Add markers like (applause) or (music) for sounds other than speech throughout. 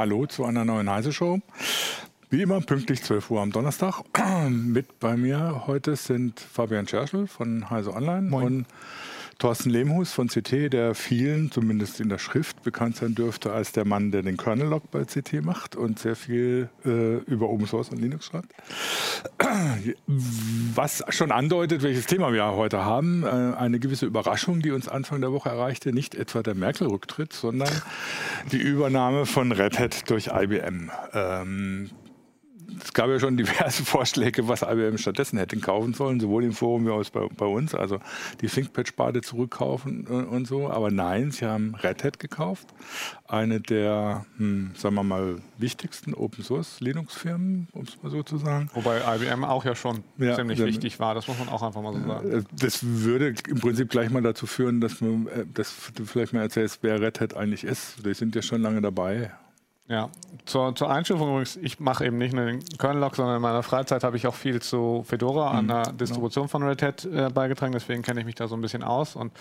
Hallo zu einer neuen Heise-Show. Wie immer pünktlich 12 Uhr am Donnerstag. (clears throat) Mit bei mir heute sind Fabian Scherschel von Heise Online Moin. und Thorsten Lehmhus von CT, der vielen, zumindest in der Schrift, bekannt sein dürfte als der Mann, der den Kernel-Log bei CT macht und sehr viel äh, über Open Source und Linux schreibt. Was schon andeutet, welches Thema wir heute haben. Äh, eine gewisse Überraschung, die uns Anfang der Woche erreichte. Nicht etwa der Merkel-Rücktritt, sondern die Übernahme von Red Hat durch IBM. Ähm, es gab ja schon diverse (laughs) Vorschläge, was IBM stattdessen hätte kaufen sollen, sowohl im Forum wie auch bei, bei uns. Also die ThinkPad-Sparte zurückkaufen und, und, so. Aber nein, sie haben Red Hat gekauft. Eine der, hm, sagen wir mal, wichtigsten Open-Source-Linux-Firmen, um es mal so zu sagen. Wobei IBM auch ja schon ja, ziemlich dann, wichtig war, das muss man auch einfach mal so sagen. Äh, das würde im Prinzip gleich mal dazu führen, dass, man, äh, dass du vielleicht mal erzählst, wer Red Hat eigentlich ist. Die sind ja schon lange dabei. Ja, zur, zur Einstufung übrigens, ich mache eben nicht nur den Kernel-Log, sondern in meiner Freizeit habe ich auch viel zu Fedora, an mhm, der genau. Distribution von Red Hat äh, beigetragen, deswegen kenne ich mich da so ein bisschen aus und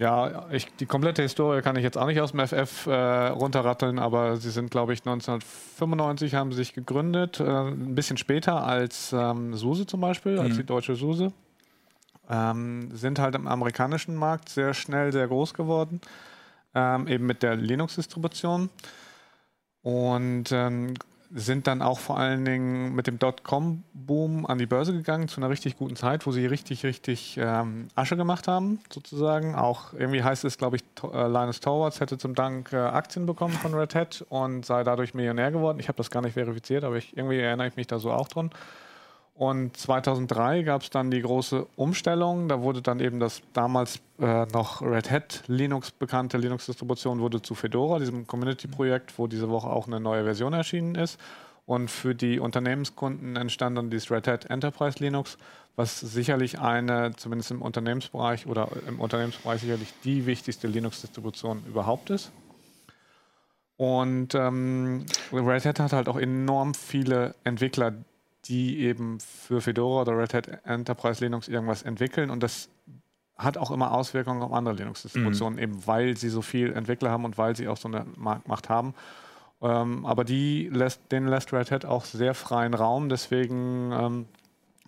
ja, ich, die komplette Historie kann ich jetzt auch nicht aus dem FF äh, runterratteln, aber sie sind, glaube ich, 1995 haben sie sich gegründet, äh, ein bisschen später als ähm, SUSE zum Beispiel, mhm. als die deutsche SUSE. Ähm, sind halt im amerikanischen Markt sehr schnell sehr groß geworden, ähm, eben mit der Linux-Distribution und ähm, sind dann auch vor allen Dingen mit dem Dotcom-Boom an die Börse gegangen zu einer richtig guten Zeit, wo sie richtig, richtig ähm, Asche gemacht haben, sozusagen. Auch irgendwie heißt es, glaube ich, äh, Linus Torvalds hätte zum Dank äh, Aktien bekommen von Red Hat und sei dadurch Millionär geworden. Ich habe das gar nicht verifiziert, aber ich, irgendwie erinnere ich mich da so auch dran. Und 2003 gab es dann die große Umstellung. Da wurde dann eben das damals äh, noch Red Hat Linux bekannte Linux-Distribution wurde zu Fedora, diesem Community-Projekt, wo diese Woche auch eine neue Version erschienen ist. Und für die Unternehmenskunden entstand dann dieses Red Hat Enterprise Linux, was sicherlich eine, zumindest im Unternehmensbereich oder im Unternehmensbereich sicherlich die wichtigste Linux-Distribution überhaupt ist. Und ähm, Red Hat hat halt auch enorm viele Entwickler, die eben für Fedora oder Red Hat Enterprise Linux irgendwas entwickeln und das hat auch immer Auswirkungen auf andere Linux-Distributionen, mhm. eben weil sie so viel Entwickler haben und weil sie auch so eine Marktmacht haben. Ähm, aber die lässt, denen lässt Red Hat auch sehr freien Raum, deswegen ähm,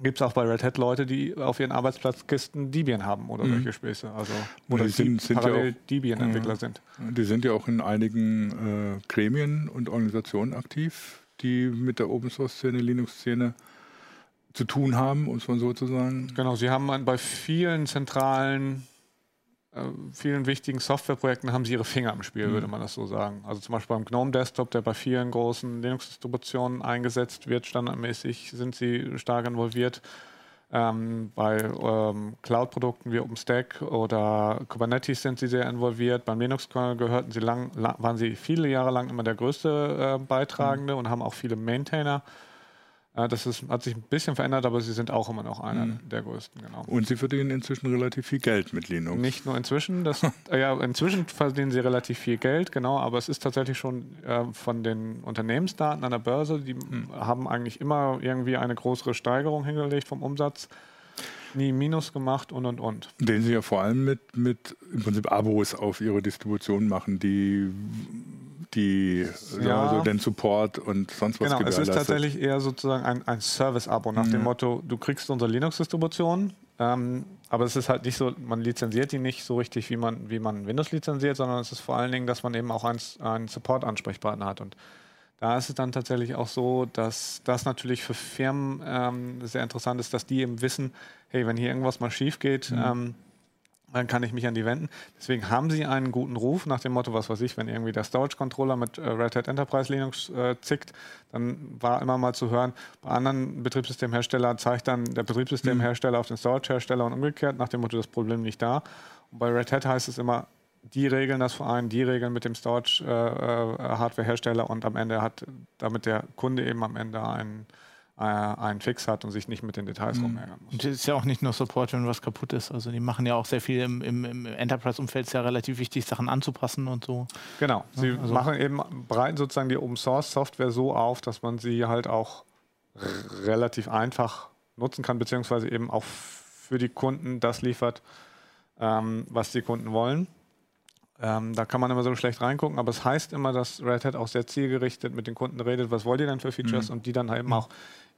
gibt es auch bei Red Hat Leute, die auf ihren Arbeitsplatzkisten Debian haben oder mhm. solche Späße. Also, oder die sind, sind parallel ja Debian-Entwickler sind. Die sind ja auch in einigen äh, Gremien und Organisationen aktiv die mit der Open Source Szene, Linux Szene zu tun haben, um es mal so zu sagen. Genau, Sie haben bei vielen zentralen, äh, vielen wichtigen Softwareprojekten haben Sie Ihre Finger im Spiel, mhm. würde man das so sagen. Also zum Beispiel beim GNOME Desktop, der bei vielen großen Linux-Distributionen eingesetzt wird, standardmäßig sind Sie stark involviert. Ähm, bei ähm, Cloud-Produkten wie OpenStack oder Kubernetes sind sie sehr involviert. Beim Linux-Kernel gehörten sie lang, lang, waren sie viele Jahre lang immer der größte äh, Beitragende mhm. und haben auch viele Maintainer. Äh, das ist, hat sich ein bisschen verändert, aber sie sind auch immer noch einer mhm. der größten. Genau. Und sie verdienen inzwischen relativ viel Geld mit Linux. Nicht nur inzwischen, das, äh, (laughs) ja, inzwischen verdienen sie relativ viel Geld, genau, aber es ist tatsächlich schon äh, von den Unternehmensdaten an der Börse, die mhm. haben eigentlich immer irgendwie eine größere Steigerung hingelegt vom Umsatz nie Minus gemacht und und und. Den sie ja vor allem mit, mit im Prinzip Abos auf ihre Distribution machen, die die ja. also den Support und sonst was Genau, es ist tatsächlich eher sozusagen ein, ein Service-Abo nach mhm. dem Motto, du kriegst unsere Linux-Distribution, ähm, aber es ist halt nicht so, man lizenziert die nicht so richtig, wie man, wie man Windows lizenziert, sondern es ist vor allen Dingen, dass man eben auch einen, einen Support-Ansprechpartner hat und da ist es dann tatsächlich auch so, dass das natürlich für Firmen ähm, sehr interessant ist, dass die eben wissen, hey, wenn hier irgendwas mal schief geht, mhm. ähm, dann kann ich mich an die wenden. Deswegen haben sie einen guten Ruf nach dem Motto, was weiß ich, wenn irgendwie der Storage-Controller mit äh, Red Hat Enterprise Linux äh, zickt, dann war immer mal zu hören, bei anderen Betriebssystemherstellern zeigt dann der Betriebssystemhersteller mhm. auf den Storage-Hersteller und umgekehrt, nach dem Motto, das Problem nicht da. Und bei Red Hat heißt es immer, die regeln das vor allem, die regeln mit dem Storage-Hardware-Hersteller äh, äh und am Ende hat damit der Kunde eben am Ende einen einen Fix hat und sich nicht mit den Details mhm. rumärgern muss. Und es ist ja auch nicht nur Support, wenn was kaputt ist. Also die machen ja auch sehr viel im, im, im Enterprise-Umfeld ist ja relativ wichtig, Sachen anzupassen und so. Genau. Sie also machen eben, breiten sozusagen die Open Source Software so auf, dass man sie halt auch relativ einfach nutzen kann, beziehungsweise eben auch für die Kunden das liefert, ähm, was die Kunden wollen. Ähm, da kann man immer so schlecht reingucken, aber es heißt immer, dass Red Hat auch sehr zielgerichtet mit den Kunden redet, was wollt ihr denn für Features mhm. und die dann eben mhm. auch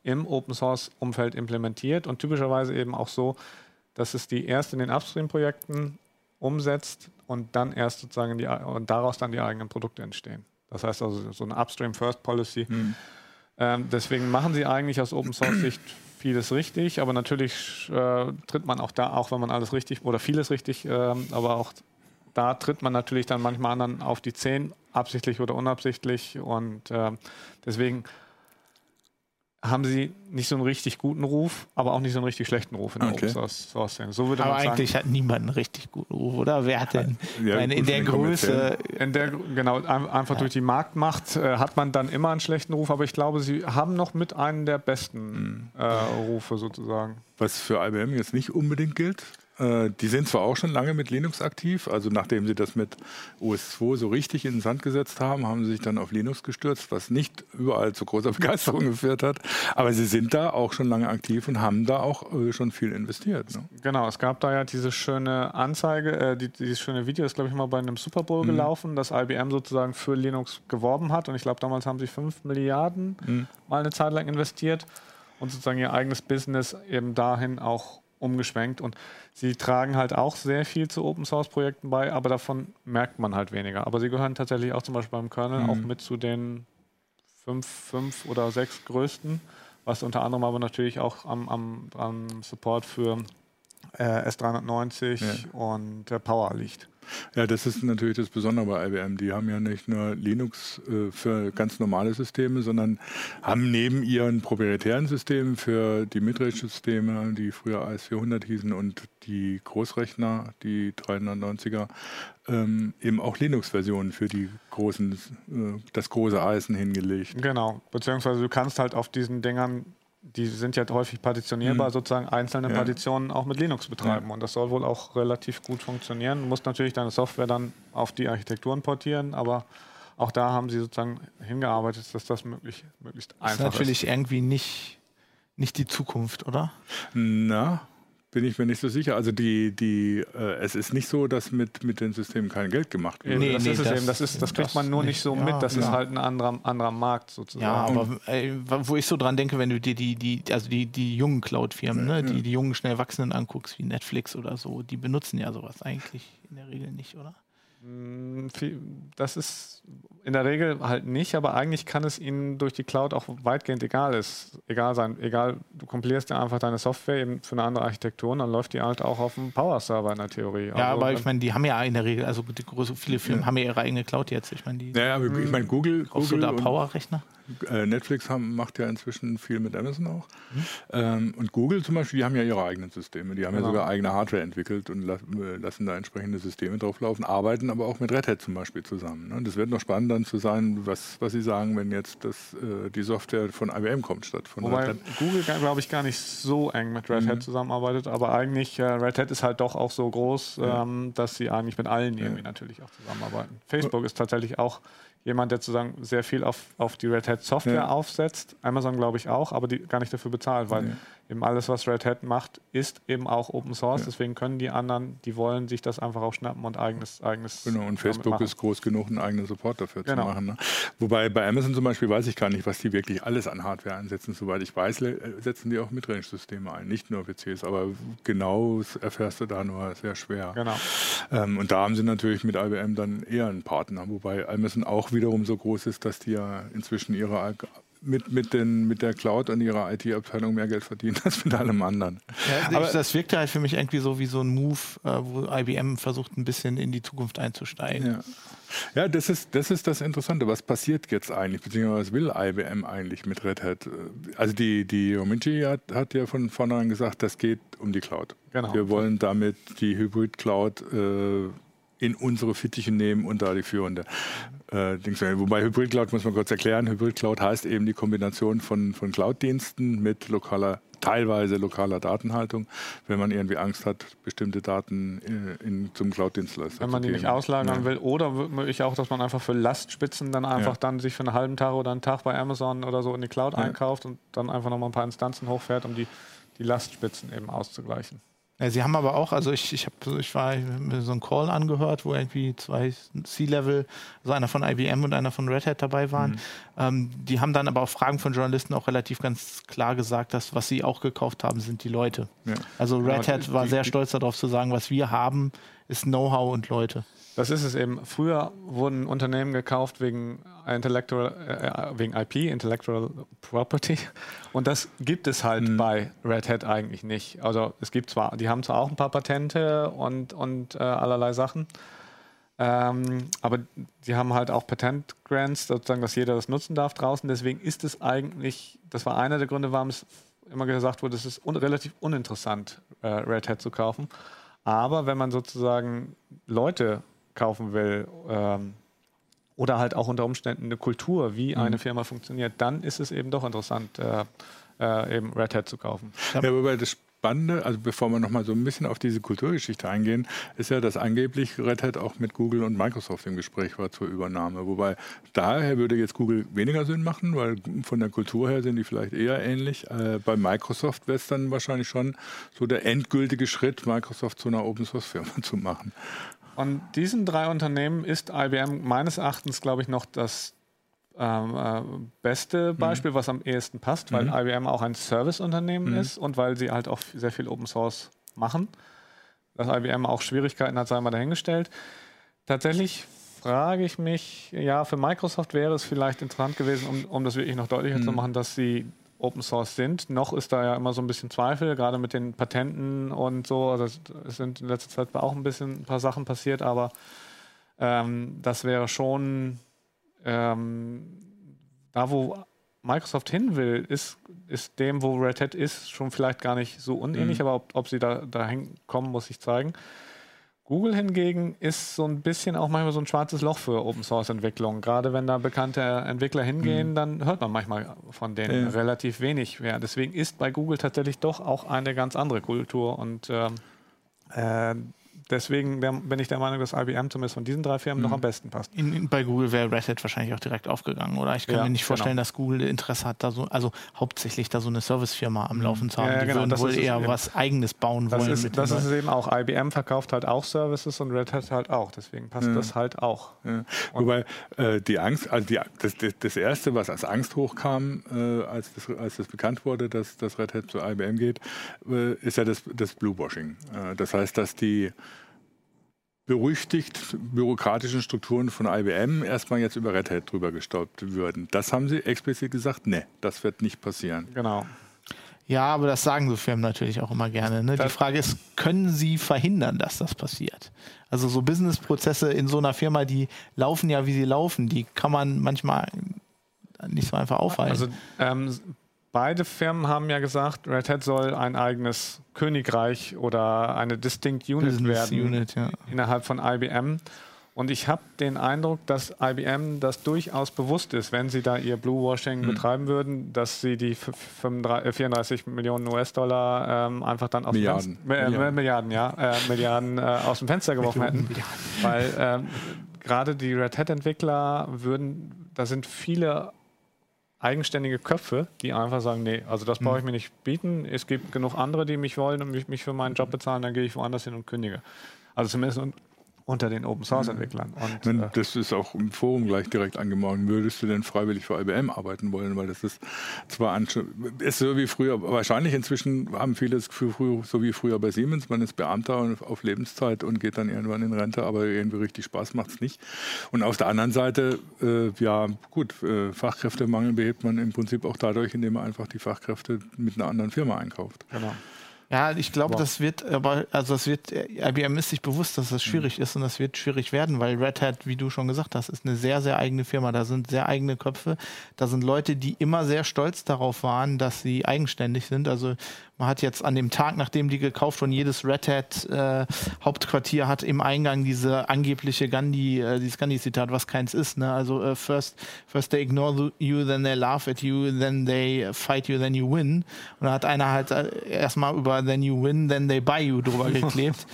im Open Source Umfeld implementiert und typischerweise eben auch so, dass es die erst in den Upstream-Projekten umsetzt und dann erst sozusagen die, und daraus dann die eigenen Produkte entstehen. Das heißt also so eine Upstream First Policy. Mhm. Ähm, deswegen machen sie eigentlich aus Open Source Sicht vieles richtig, aber natürlich äh, tritt man auch da, auch wenn man alles richtig oder vieles richtig, äh, aber auch da tritt man natürlich dann manchmal anderen auf die Zehen, absichtlich oder unabsichtlich und äh, deswegen haben sie nicht so einen richtig guten Ruf, aber auch nicht so einen richtig schlechten Ruf in der okay. Open Source Szene. So würde aber man eigentlich sagen, hat niemand einen richtig guten Ruf, oder? Wer hat denn ja, meine, in der Größe? In der, genau, einfach ja. durch die Marktmacht äh, hat man dann immer einen schlechten Ruf, aber ich glaube, sie haben noch mit einem der besten mhm. äh, Rufe sozusagen. Was für IBM jetzt nicht unbedingt gilt, die sind zwar auch schon lange mit Linux aktiv, also nachdem sie das mit OS2 so richtig in den Sand gesetzt haben, haben sie sich dann auf Linux gestürzt, was nicht überall zu großer (laughs) Begeisterung geführt hat. Aber sie sind da auch schon lange aktiv und haben da auch äh, schon viel investiert. Ne? Genau, es gab da ja diese schöne Anzeige, äh, die, dieses schöne Video ist, glaube ich, mal bei einem Super Bowl mhm. gelaufen, dass IBM sozusagen für Linux geworben hat. Und ich glaube, damals haben sie 5 Milliarden mhm. mal eine Zeit lang investiert und sozusagen ihr eigenes Business eben dahin auch umgeschwenkt. Und sie tragen halt auch sehr viel zu Open Source Projekten bei, aber davon merkt man halt weniger. Aber sie gehören tatsächlich auch zum Beispiel beim Kernel mhm. auch mit zu den fünf, fünf oder sechs größten, was unter anderem aber natürlich auch am, am, am Support für äh, S390 ja. und äh, Power liegt. Ja, das ist natürlich das Besondere bei IBM. Die haben ja nicht nur Linux äh, für ganz normale Systeme, sondern haben neben ihren proprietären Systemen für die Midrange-Systeme, die früher AS400 hießen und die Großrechner, die 390er, ähm, eben auch Linux-Versionen für die großen, äh, das große Eisen hingelegt. Genau, beziehungsweise du kannst halt auf diesen Dingern die sind ja häufig partitionierbar, mhm. sozusagen einzelne ja. Partitionen auch mit Linux betreiben. Ja. Und das soll wohl auch relativ gut funktionieren. Du musst natürlich deine Software dann auf die Architekturen portieren, aber auch da haben sie sozusagen hingearbeitet, dass das möglich, möglichst einfach ist. Das ist natürlich irgendwie nicht, nicht die Zukunft, oder? Na, bin ich mir nicht so sicher. Also die, die, äh, es ist nicht so, dass mit, mit den Systemen kein Geld gemacht wird. Nee, das nee, ist das, eben. Das, ist, das kriegt das man nur nicht so ja, mit. Das ja. ist halt ein anderer, anderer Markt sozusagen. Ja, aber äh, wo ich so dran denke, wenn du dir die, die, also die, die jungen Cloud-Firmen, ne, die, die jungen, schnell wachsenden anguckst, wie Netflix oder so, die benutzen ja sowas eigentlich in der Regel nicht, oder? Mm, das ist in der Regel halt nicht, aber eigentlich kann es Ihnen durch die Cloud auch weitgehend egal ist, egal sein. Egal, du kompilierst ja einfach deine Software eben für eine andere Architektur und dann läuft die halt auch auf dem Power-Server in der Theorie. Ja, also, aber ich meine, die haben ja in der Regel, also die große, viele Firmen ja. haben ja ihre eigene Cloud jetzt. Ich meine, die. Ja, ja ich meine, Google. Brauchst Google du da Power-Rechner? Äh, Netflix haben, macht ja inzwischen viel mit Amazon auch. Mhm. Ähm, und Google zum Beispiel, die haben ja ihre eigenen Systeme. Die haben genau. ja sogar eigene Hardware entwickelt und äh, lassen da entsprechende Systeme drauflaufen, arbeiten aber auch mit Red Hat zum Beispiel zusammen. Ne? Das wird noch spannend dann zu sein, was, was sie sagen, wenn jetzt das, äh, die Software von IBM kommt statt von Wobei Red Hat. Google, glaube ich, gar nicht so eng mit Red mhm. Hat zusammenarbeitet, aber eigentlich äh, Red Hat ist halt doch auch so groß, ja. ähm, dass sie eigentlich mit allen irgendwie ja. natürlich auch zusammenarbeiten. Facebook ist tatsächlich auch jemand, der sozusagen sehr viel auf, auf die Red Hat Software ja. aufsetzt. Amazon glaube ich auch, aber die gar nicht dafür bezahlt, weil eben alles, was Red Hat macht, ist eben auch Open Source. Ja. Deswegen können die anderen, die wollen sich das einfach auch schnappen und eigenes, eigenes. Genau, und Facebook ist groß genug, einen eigenen Support dafür genau. zu machen. Ne? Wobei bei Amazon zum Beispiel weiß ich gar nicht, was die wirklich alles an Hardware einsetzen. Soweit ich weiß, setzen die auch Midrange-Systeme ein, nicht nur PCs, aber genau erfährst du da nur sehr schwer. Genau. Ähm, und da haben sie natürlich mit IBM dann eher einen Partner, wobei Amazon auch wiederum so groß ist, dass die ja inzwischen ihre mit, mit, den, mit der Cloud und ihrer IT-Abteilung mehr Geld verdienen als mit allem anderen. Ja, Aber das wirkte halt für mich irgendwie so wie so ein Move, äh, wo IBM versucht, ein bisschen in die Zukunft einzusteigen. Ja. Ja, das ist, das ist das Interessante. Was passiert jetzt eigentlich, beziehungsweise was will IBM eigentlich mit Red Hat? Also die, die Rominci hat, hat ja von vornherein gesagt, das geht um die Cloud. Genau. Wir wollen damit die Hybrid-Cloud äh, in unsere Fittiche nehmen und da die führende. Äh, Wobei Hybrid Cloud muss man kurz erklären. Hybrid Cloud heißt eben die Kombination von, von Cloud-Diensten mit lokaler teilweise lokaler Datenhaltung, wenn man irgendwie Angst hat, bestimmte Daten in, in zum Cloud-Dienstleister Wenn man die nicht auslagern ja. will oder möglich auch, dass man einfach für Lastspitzen dann einfach ja. dann sich für einen halben Tag oder einen Tag bei Amazon oder so in die Cloud ja. einkauft und dann einfach nochmal ein paar Instanzen hochfährt, um die, die Lastspitzen eben auszugleichen. Ja, sie haben aber auch, also ich, ich habe ich war mir so einen Call angehört, wo irgendwie zwei C-Level, also einer von IBM und einer von Red Hat dabei waren. Mhm. Ähm, die haben dann aber auf Fragen von Journalisten auch relativ ganz klar gesagt, dass was sie auch gekauft haben, sind die Leute. Ja. Also Red Hat war sehr stolz darauf zu sagen, was wir haben, ist Know-how und Leute. Das ist es eben. Früher wurden Unternehmen gekauft wegen Intellectual, äh, wegen IP, Intellectual Property. Und das gibt es halt mhm. bei Red Hat eigentlich nicht. Also es gibt zwar, die haben zwar auch ein paar Patente und, und äh, allerlei Sachen, ähm, aber die haben halt auch Patent-Grants, sozusagen, dass jeder das nutzen darf draußen. Deswegen ist es eigentlich, das war einer der Gründe, warum es immer gesagt wurde, es ist un relativ uninteressant, äh, Red Hat zu kaufen. Aber wenn man sozusagen Leute kaufen will ähm, oder halt auch unter Umständen eine Kultur, wie mhm. eine Firma funktioniert, dann ist es eben doch interessant, äh, äh, eben Red Hat zu kaufen. Ja, wobei das Spannende, also bevor wir nochmal so ein bisschen auf diese Kulturgeschichte eingehen, ist ja, dass angeblich Red Hat auch mit Google und Microsoft im Gespräch war zur Übernahme. Wobei daher würde jetzt Google weniger Sinn machen, weil von der Kultur her sind die vielleicht eher ähnlich. Äh, bei Microsoft wäre es dann wahrscheinlich schon so der endgültige Schritt, Microsoft zu einer Open Source Firma (laughs) zu machen. Von diesen drei Unternehmen ist IBM meines Erachtens, glaube ich, noch das ähm, äh, beste mhm. Beispiel, mhm. was am ehesten passt, weil mhm. IBM auch ein Serviceunternehmen mhm. ist und weil sie halt auch sehr viel Open Source machen. Dass IBM auch Schwierigkeiten hat, sei mal dahingestellt. Tatsächlich frage ich mich, ja, für Microsoft wäre es vielleicht interessant gewesen, um, um das wirklich noch deutlicher zu mhm. machen, dass sie Open Source sind. Noch ist da ja immer so ein bisschen Zweifel, gerade mit den Patenten und so. Also es sind in letzter Zeit auch ein bisschen ein paar Sachen passiert, aber ähm, das wäre schon ähm, da, wo Microsoft hin will, ist, ist dem, wo Red Hat ist, schon vielleicht gar nicht so unähnlich, mhm. aber ob, ob sie da dahin kommen, muss ich zeigen. Google hingegen ist so ein bisschen auch manchmal so ein schwarzes Loch für Open Source Entwicklung. Gerade wenn da bekannte Entwickler hingehen, mhm. dann hört man manchmal von denen ja. relativ wenig mehr. Deswegen ist bei Google tatsächlich doch auch eine ganz andere Kultur und äh, deswegen bin ich der Meinung, dass IBM zumindest von diesen drei Firmen mhm. noch am besten passt. In, in, bei Google wäre Red Hat wahrscheinlich auch direkt aufgegangen, oder? Ich kann ja, mir nicht vorstellen, genau. dass Google Interesse hat, da so, also hauptsächlich da so eine Servicefirma am mhm. Laufen zu haben. Ja, ja, die genau, würden wohl eher was Eigenes bauen das wollen. Ist, das ist es eben auch. IBM verkauft halt auch Services und Red Hat halt auch. Deswegen passt das halt auch. Wobei äh, die Angst, also die, das, das, das, Erste, was als Angst hochkam, äh, als, das, als das bekannt wurde, dass, dass Red Hat zu IBM geht, äh, ist ja das, das Bluewashing. Äh, das heißt, dass die berüchtigt bürokratischen Strukturen von IBM erstmal jetzt über Red Hat drüber gestolpert würden. Das haben sie explizit gesagt, ne, das wird nicht passieren. Genau. Ja, aber das sagen so Firmen natürlich auch immer gerne. Ne? Die Frage ist, können sie verhindern, dass das passiert? Also so Businessprozesse in so einer Firma, die laufen ja, wie sie laufen, die kann man manchmal nicht so einfach aufhalten. Also ähm, Beide Firmen haben ja gesagt, Red Hat soll ein eigenes Königreich oder eine Distinct Unit Business werden Unit, ja. innerhalb von IBM. Und ich habe den Eindruck, dass IBM das durchaus bewusst ist, wenn sie da ihr Blue-Washing mhm. betreiben würden, dass sie die 35, 34 äh, Millionen US-Dollar ähm, einfach dann aus Milliarden. Dem Fenster, äh, Milliarden. Milliarden, ja, äh, Milliarden äh, aus dem Fenster geworfen hätten. Weil ähm, gerade die Red Hat-Entwickler würden, da sind viele eigenständige Köpfe, die einfach sagen, nee, also das brauche ich hm. mir nicht bieten. Es gibt genug andere, die mich wollen und mich, mich für meinen Job bezahlen, dann gehe ich woanders hin und kündige. Also zumindest unter den Open Source Entwicklern. Und, Wenn, äh, das ist auch im Forum gleich direkt angemahnt. Würdest du denn freiwillig für IBM arbeiten wollen? Weil das ist zwar ist so wie früher, wahrscheinlich inzwischen haben viele das Gefühl, so wie früher bei Siemens, man ist Beamter auf Lebenszeit und geht dann irgendwann in Rente, aber irgendwie richtig Spaß macht es nicht. Und auf der anderen Seite, äh, ja gut, äh, Fachkräftemangel behebt man im Prinzip auch dadurch, indem man einfach die Fachkräfte mit einer anderen Firma einkauft. Genau. Ja, ich glaube, das wird, aber, also das wird, IBM ist sich bewusst, dass das schwierig mhm. ist und das wird schwierig werden, weil Red Hat, wie du schon gesagt hast, ist eine sehr, sehr eigene Firma. Da sind sehr eigene Köpfe. Da sind Leute, die immer sehr stolz darauf waren, dass sie eigenständig sind. Also man hat jetzt an dem Tag, nachdem die gekauft wurden, jedes Red Hat äh, Hauptquartier hat im Eingang diese angebliche Gandhi, äh, dieses Gandhi-Zitat, was keins ist. Ne? Also äh, first, first they ignore you, then they laugh at you, then they fight you, then you win. Und da hat einer halt äh, erstmal über then you win, then they buy you drüber (laughs) geklebt.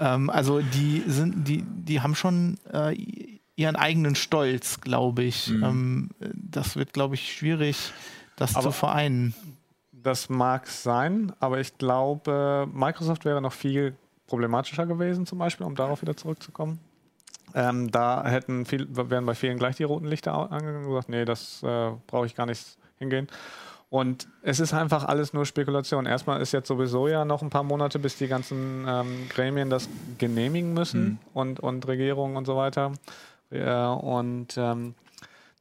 ähm, also die sind, die, die haben schon äh, ihren eigenen Stolz, glaube ich. Mhm. Ähm, das wird, glaube ich, schwierig, das Aber zu vereinen Das mag sein, aber ich glaube, Microsoft wäre noch viel problematischer gewesen, zum Beispiel, um darauf wieder zurückzukommen. Ähm, da hätten viel, wären bei vielen gleich die roten Lichter angegangen und gesagt, nee, das äh, brauche ich gar nicht hingehen. Und es ist einfach alles nur Spekulation. Erstmal ist jetzt sowieso ja noch ein paar Monate, bis die ganzen ähm, Gremien das genehmigen müssen mhm. und, und Regierungen und so weiter. Äh, und ähm,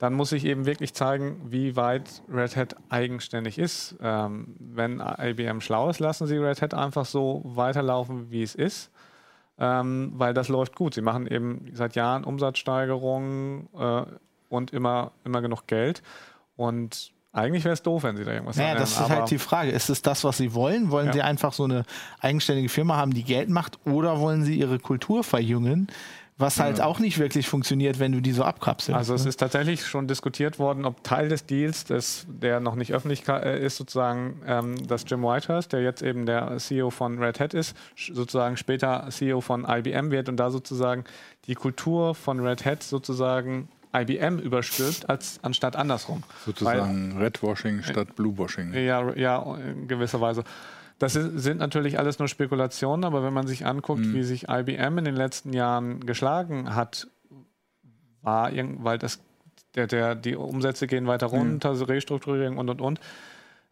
dann muss ich eben wirklich zeigen, wie weit Red Hat eigenständig ist. Ähm, wenn IBM schlau ist, lassen sie Red Hat einfach so weiterlaufen, wie es ist, ähm, weil das läuft gut. Sie machen eben seit Jahren Umsatzsteigerungen äh, und immer, immer genug Geld. Und eigentlich wäre es doof, wenn sie da irgendwas naja, das ist halt die Frage. Ist es das, was sie wollen? Wollen ja. sie einfach so eine eigenständige Firma haben, die Geld macht? Oder wollen sie ihre Kultur verjüngen? Was halt ja. auch nicht wirklich funktioniert, wenn du die so abkapselst. Also es ne? ist tatsächlich schon diskutiert worden, ob Teil des Deals, des, der noch nicht öffentlich äh, ist, sozusagen, ähm, dass Jim Whitehurst, der jetzt eben der CEO von Red Hat ist, sozusagen später CEO von IBM wird und da sozusagen die Kultur von Red Hat sozusagen IBM überstülpt, als anstatt andersrum. Sozusagen Weil, Redwashing statt Bluewashing. Ja, ja, in gewisser Weise. Das sind natürlich alles nur Spekulationen, aber wenn man sich anguckt, mhm. wie sich IBM in den letzten Jahren geschlagen hat, war weil das, der, der, die Umsätze gehen weiter runter, mhm. Restrukturierung und und und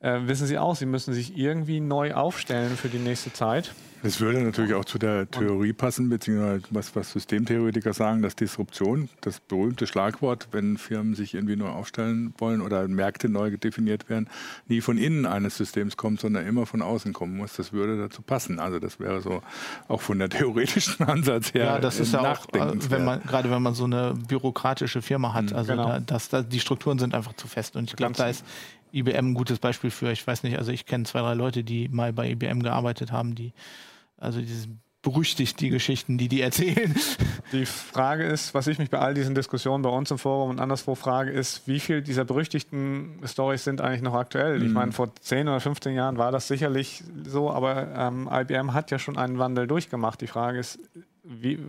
äh, wissen Sie auch, Sie müssen sich irgendwie neu aufstellen für die nächste Zeit. Das würde natürlich auch zu der Theorie passen, beziehungsweise was, was Systemtheoretiker sagen, dass Disruption, das berühmte Schlagwort, wenn Firmen sich irgendwie neu aufstellen wollen oder Märkte neu definiert werden, nie von innen eines Systems kommt, sondern immer von außen kommen muss. Das würde dazu passen. Also das wäre so auch von der (laughs) theoretischen Ansatz her. Ja, das ist ja auch, äh, wenn man, gerade wenn man so eine bürokratische Firma hat. Mhm, also genau. da, das, da, die Strukturen sind einfach zu fest. Und ich glaube, da ist IBM ein gutes Beispiel für. Ich weiß nicht, also ich kenne zwei, drei Leute, die mal bei IBM gearbeitet haben, die also dieses berüchtigt die Geschichten, die die erzählen. Die Frage ist, was ich mich bei all diesen Diskussionen bei uns im Forum und anderswo frage, ist, wie viel dieser berüchtigten Stories sind eigentlich noch aktuell? Mhm. Ich meine, vor 10 oder 15 Jahren war das sicherlich so, aber ähm, IBM hat ja schon einen Wandel durchgemacht. Die Frage ist, wie,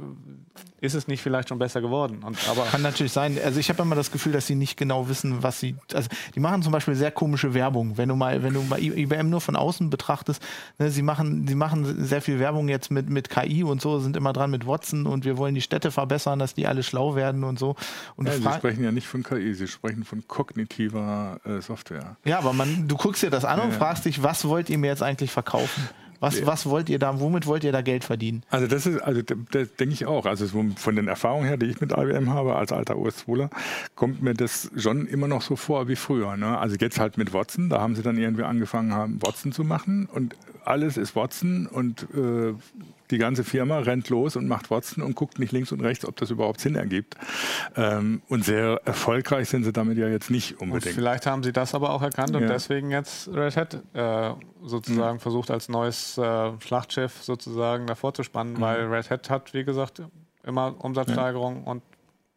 ist es nicht vielleicht schon besser geworden? Und, aber Kann natürlich sein. Also ich habe immer das Gefühl, dass sie nicht genau wissen, was sie. Also die machen zum Beispiel sehr komische Werbung. Wenn du mal, wenn du mal IBM nur von außen betrachtest, ne, sie machen, sie machen sehr viel Werbung jetzt mit, mit KI und so, sind immer dran mit Watson und wir wollen die Städte verbessern, dass die alle schlau werden und so. Und ja, sie sprechen ja nicht von KI, sie sprechen von kognitiver äh, Software. Ja, aber man, du guckst dir das an ja, und fragst dich, was wollt ihr mir jetzt eigentlich verkaufen? Was, was wollt ihr da, womit wollt ihr da Geld verdienen? Also das ist, also das denke ich auch. Also von den Erfahrungen her, die ich mit IBM habe, als alter US-2ler, kommt mir das schon immer noch so vor wie früher. Ne? Also jetzt halt mit Watson, da haben sie dann irgendwie angefangen haben, Watson zu machen und alles ist Watson und äh, die ganze Firma rennt los und macht Watson und guckt nicht links und rechts, ob das überhaupt Sinn ergibt. Ähm, und sehr erfolgreich sind sie damit ja jetzt nicht unbedingt. Und vielleicht haben sie das aber auch erkannt und deswegen jetzt Red Hat äh, sozusagen mhm. versucht als neues äh, Schlachtschiff sozusagen davor zu spannen, mhm. weil Red Hat hat, wie gesagt, immer Umsatzsteigerung ja. und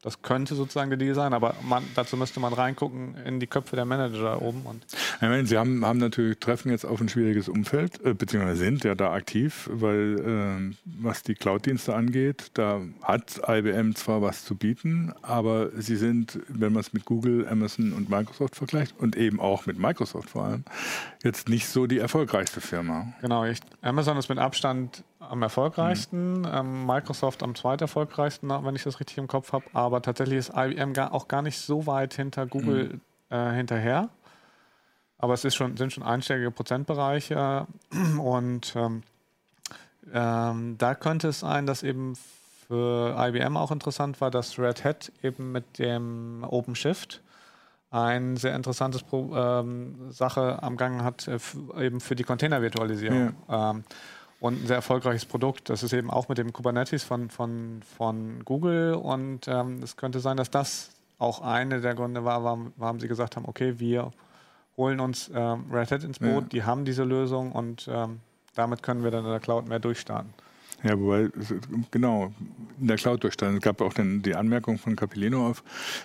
das könnte sozusagen der Deal sein, aber man, dazu müsste man reingucken in die Köpfe der Manager da oben. Und ich meine, Sie haben, haben natürlich treffen jetzt auf ein schwieriges Umfeld, äh, beziehungsweise sind ja da aktiv, weil äh, was die Cloud-Dienste angeht, da hat IBM zwar was zu bieten, aber sie sind, wenn man es mit Google, Amazon und Microsoft vergleicht und eben auch mit Microsoft vor allem, jetzt nicht so die erfolgreichste Firma. Genau, ich, Amazon ist mit Abstand am erfolgreichsten, mhm. ähm, Microsoft am zweiterfolgreichsten, wenn ich das richtig im Kopf habe. Aber tatsächlich ist IBM gar, auch gar nicht so weit hinter Google mhm. äh, hinterher. Aber es ist schon, sind schon einstellige Prozentbereiche. Und ähm, ähm, da könnte es sein, dass eben für IBM auch interessant war, dass Red Hat eben mit dem OpenShift ein sehr interessantes Pro, ähm, Sache am Gang hat, äh, eben für die Container-Virtualisierung. Ja. Ähm, und ein sehr erfolgreiches Produkt. Das ist eben auch mit dem Kubernetes von, von, von Google und ähm, es könnte sein, dass das auch eine der Gründe war, warum, warum sie gesagt haben, okay, wir holen uns ähm, Red Hat ins Boot, ja. die haben diese Lösung und ähm, damit können wir dann in der Cloud mehr durchstarten. Ja, wobei, genau, in der Cloud durchstarten. Es gab auch den, die Anmerkung von Capilino auf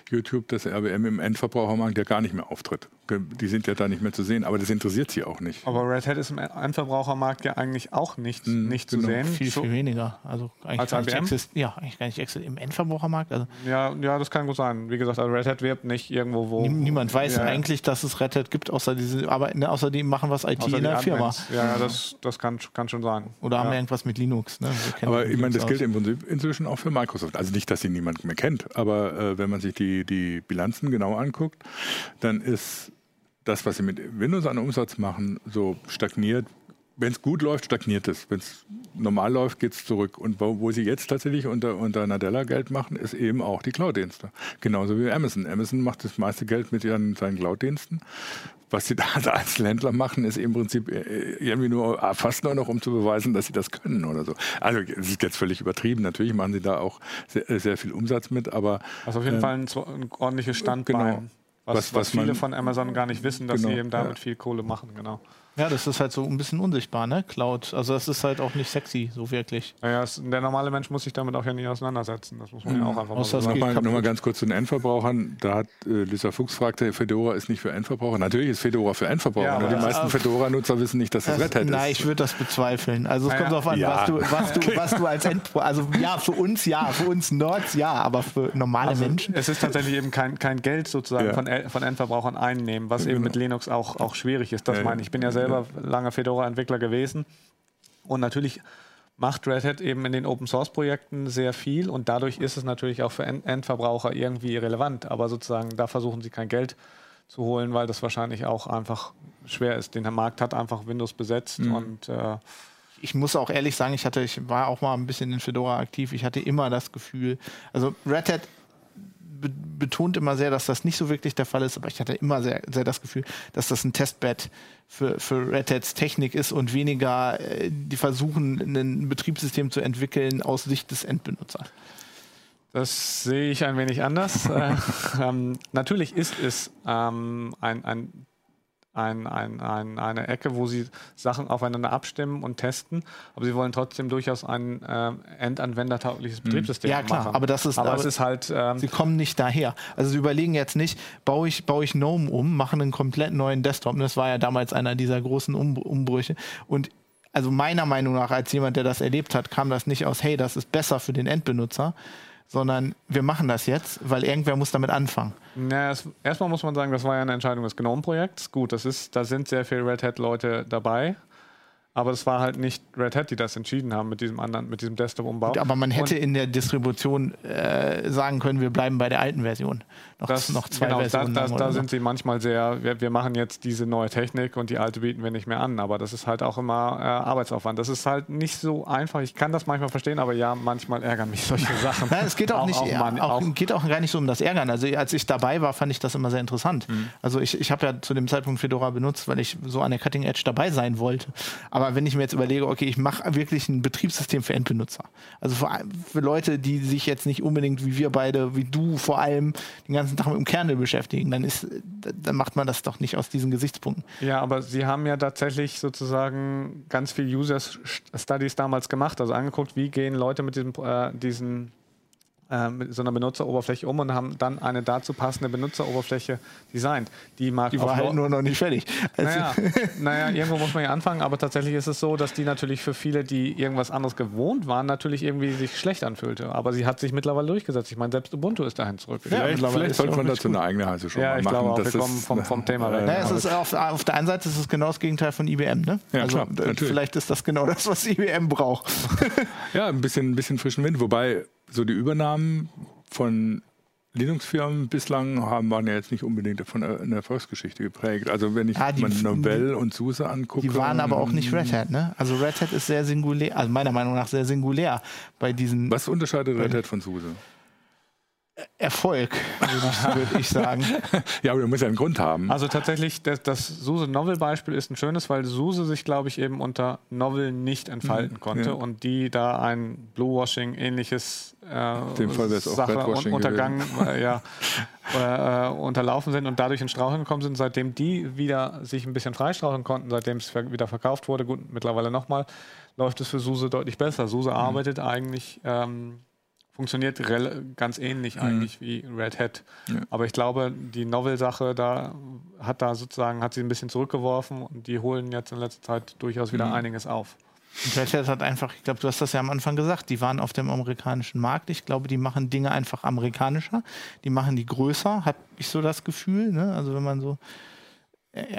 YouTube, dass RBM im Endverbrauchermarkt ja gar nicht mehr auftritt die sind ja da nicht mehr zu sehen, aber das interessiert sie auch nicht. Aber Red Hat ist im Endverbrauchermarkt ja eigentlich auch nicht, hm, nicht genau. zu sehen. Viel, viel weniger. Also eigentlich als gar nicht ja, eigentlich gar nicht im Endverbrauchermarkt. Also ja, ja, das kann gut sein. Wie gesagt, also Red Hat wirbt nicht irgendwo, wo. Niemand weiß ja. eigentlich, dass es Red Hat gibt, außer diese, aber ne, außer die machen was IT außer in der Firma. Ja, das, das kann, kann schon sein. Oder haben wir irgendwas mit Linux. Ne? Aber ich meine, das gilt im Prinzip inzwischen auch für Microsoft. Also nicht, dass sie niemand mehr kennt, aber äh, wenn man sich die, die Bilanzen genau anguckt, dann ist das, was sie mit Windows an Umsatz machen, so stagniert. Wenn es gut läuft, stagniert es. Wenn es normal läuft, geht es zurück. Und wo, wo, sie jetzt tatsächlich unter, unter Nadella Geld machen, ist eben auch die Cloud-Dienste. Genauso wie Amazon. Amazon macht das meiste Geld mit ihren, seinen Cloud-Diensten. Was sie (laughs) da als Einzelhändler machen, ist im Prinzip äh, irgendwie nur äh, fast nur noch, um zu beweisen, dass sie das können oder so. Also es ist jetzt völlig übertrieben. Natürlich machen sie da auch sehr, sehr viel Umsatz mit, aber also auf jeden äh, Fall ein, ein ordentliches Standbein. Genau. Was, was, was viele von Amazon gar nicht wissen, dass genau, sie eben damit ja. viel Kohle machen, genau. Ja, das ist halt so ein bisschen unsichtbar, ne? Cloud. Also das ist halt auch nicht sexy, so wirklich. Naja, es, der normale Mensch muss sich damit auch ja nie auseinandersetzen. Das muss man mhm. ja auch einfach mal sagen. Nochmal, nochmal ganz kurz zu den Endverbrauchern. Da hat äh, Lisa Fuchs fragte, Fedora ist nicht für Endverbraucher. Natürlich ist Fedora für Endverbraucher. Ja, die meisten Fedora-Nutzer wissen nicht, dass das, das Red Hat ist. Nein, ich würde das bezweifeln. Also es ja, kommt darauf an, ja. was, du, was, du, was du als Endverbraucher, also ja, für uns ja, für uns Nerds ja, aber für normale also, Menschen. Es ist tatsächlich eben kein, kein Geld sozusagen von, von Endverbrauchern einnehmen, was eben genau. mit Linux auch, auch schwierig ist. Das meine ich. Ich bin ja selber lange Fedora-Entwickler gewesen. Und natürlich macht Red Hat eben in den Open Source Projekten sehr viel und dadurch ist es natürlich auch für Endverbraucher irgendwie relevant. Aber sozusagen da versuchen sie kein Geld zu holen, weil das wahrscheinlich auch einfach schwer ist. Den Markt hat einfach Windows besetzt mhm. und äh, ich muss auch ehrlich sagen, ich hatte, ich war auch mal ein bisschen in Fedora aktiv. Ich hatte immer das Gefühl, also Red Hat betont immer sehr, dass das nicht so wirklich der Fall ist, aber ich hatte immer sehr, sehr das Gefühl, dass das ein Testbed für, für Red Hats Technik ist und weniger äh, die versuchen, ein Betriebssystem zu entwickeln aus Sicht des Endbenutzers. Das sehe ich ein wenig anders. äh, (laughs) ähm, natürlich ist es ähm, ein, ein ein, ein, ein, eine Ecke, wo sie Sachen aufeinander abstimmen und testen, aber sie wollen trotzdem durchaus ein äh, endanwendertaugliches hm. Betriebssystem ja, klar, machen. Aber das ist, aber, aber es ist halt. Ähm, sie kommen nicht daher. Also sie überlegen jetzt nicht, baue ich, baue ich GNOME um, mache einen komplett neuen Desktop. Das war ja damals einer dieser großen um Umbrüche. Und also meiner Meinung nach, als jemand, der das erlebt hat, kam das nicht aus, hey, das ist besser für den Endbenutzer, sondern wir machen das jetzt, weil irgendwer muss damit anfangen. Na, erstmal muss man sagen, das war ja eine Entscheidung des GNOME-Projekts. Gut, das ist, da sind sehr viele Red Hat-Leute dabei. Aber es war halt nicht Red Hat, die das entschieden haben mit diesem anderen, mit diesem Desktop-Umbau. Aber man hätte und in der Distribution äh, sagen können, wir bleiben bei der alten Version. Noch, das, noch zwei genau, Versionen. Da, da, da sind sie manchmal sehr, wir, wir, machen jetzt diese neue Technik und die alte bieten wir nicht mehr an. Aber das ist halt auch immer äh, Arbeitsaufwand. Das ist halt nicht so einfach. Ich kann das manchmal verstehen, aber ja, manchmal ärgern mich solche (laughs) Sachen. Nein, es geht auch, auch nicht, auch, man, auch, geht auch gar nicht so um das Ärgern. Also als ich dabei war, fand ich das immer sehr interessant. Mhm. Also ich, ich habe ja zu dem Zeitpunkt Fedora benutzt, weil ich so an der Cutting Edge dabei sein wollte. Aber wenn ich mir jetzt überlege, okay, ich mache wirklich ein Betriebssystem für Endbenutzer. Also für, für, Leute, die sich jetzt nicht unbedingt wie wir beide, wie du vor allem, den ganzen Tag mit dem Kernel beschäftigen, dann ist, dann macht man das doch nicht aus diesen Gesichtspunkten. Ja, aber Sie haben ja tatsächlich sozusagen ganz viel User Studies damals gemacht, also angeguckt, wie gehen Leute mit diesem, äh, diesen äh, mit so einer Benutzeroberfläche um und haben dann eine dazu passende Benutzeroberfläche designt. Die, mag die war halt nur noch nicht fertig. Naja, naja, irgendwo muss man ja anfangen, aber tatsächlich ist es so, dass die natürlich für viele, die irgendwas anderes gewohnt waren, natürlich irgendwie sich schlecht anfühlte. Aber sie hat sich mittlerweile durchgesetzt. Ich meine, selbst Ubuntu ist dahin zurück. Ja, vielleicht, vielleicht sollte man dazu eine eigene Heise schon ja, mal machen. Ja, ich glaube auch, wir kommen vom, vom Thema weg. Naja, es ist auf, auf, der einen Seite ist es genau das Gegenteil von IBM. Ne? Ja, also, klar, vielleicht ist das genau das, was IBM braucht. (laughs) ja, ein bisschen, ein bisschen frischen Wind. Wobei so die Übernahmen von Linux-Firmen bislang haben, waren ja jetzt nicht unbedingt von einer Erfolgsgeschichte geprägt. Also wenn ich ah, die, Novell und SUSE angucke. Die waren aber auch nicht Red Hat, ne? Also Red Hat ist sehr singulär, also meiner Meinung nach sehr singulär bei diesen. Was unterscheidet Red Hat von SUSE? Erfolg, würde ich, (laughs) sagen. ja, aber du musst ja einen Grund haben. Also tatsächlich, das, das SUSE-Novel-Beispiel ist ein schönes, weil SUSE sich, glaube ich, eben unter Novel nicht entfalten mhm, konnte ja. und die da ein Bluewashing-ähnliches äh, Sache un untergangen, äh, ja, äh, unterlaufen sind und dadurch in Straucheln gekommen sind. Seitdem die wieder sich ein bisschen freistraucheln konnten, seitdem es wieder verkauft wurde, gut, mittlerweile nochmal, läuft es für SUSE deutlich besser. SUSE mhm. arbeitet eigentlich... Ähm, funktioniert ganz ähnlich mhm. eigentlich wie Red Hat. Ja. Aber ich glaube, die Novel-Sache da hat da sozusagen, hat sie ein bisschen zurückgeworfen und die holen jetzt in letzter Zeit durchaus wieder mhm. einiges auf. Und Red Hat hat einfach, ich glaube, du hast das ja am Anfang gesagt, die waren auf dem amerikanischen Markt. Ich glaube, die machen Dinge einfach amerikanischer. Die machen die größer, habe ich so das Gefühl. Ne? Also wenn man so